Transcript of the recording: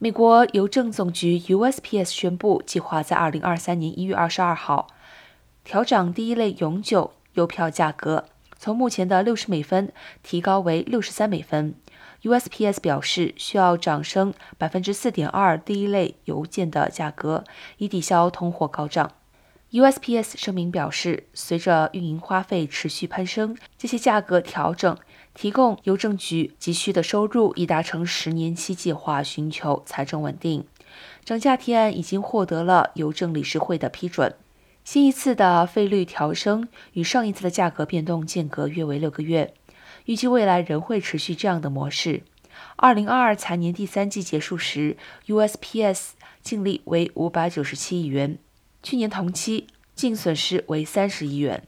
美国邮政总局 USPS 宣布，计划在二零二三年一月二十二号调涨第一类永久邮票价格，从目前的六十美分提高为六十三美分。USPS 表示，需要涨升百分之四点二第一类邮件的价格，以抵消通货高涨。USPS 声明表示，随着运营花费持续攀升，这些价格调整。提供邮政局急需的收入，以达成十年期计划，寻求财政稳定。涨价提案已经获得了邮政理事会的批准。新一次的费率调升与上一次的价格变动间隔约为六个月，预计未来仍会持续这样的模式。二零二二财年第三季结束时，USPS 净利为五百九十七亿元，去年同期净损失为三十亿元。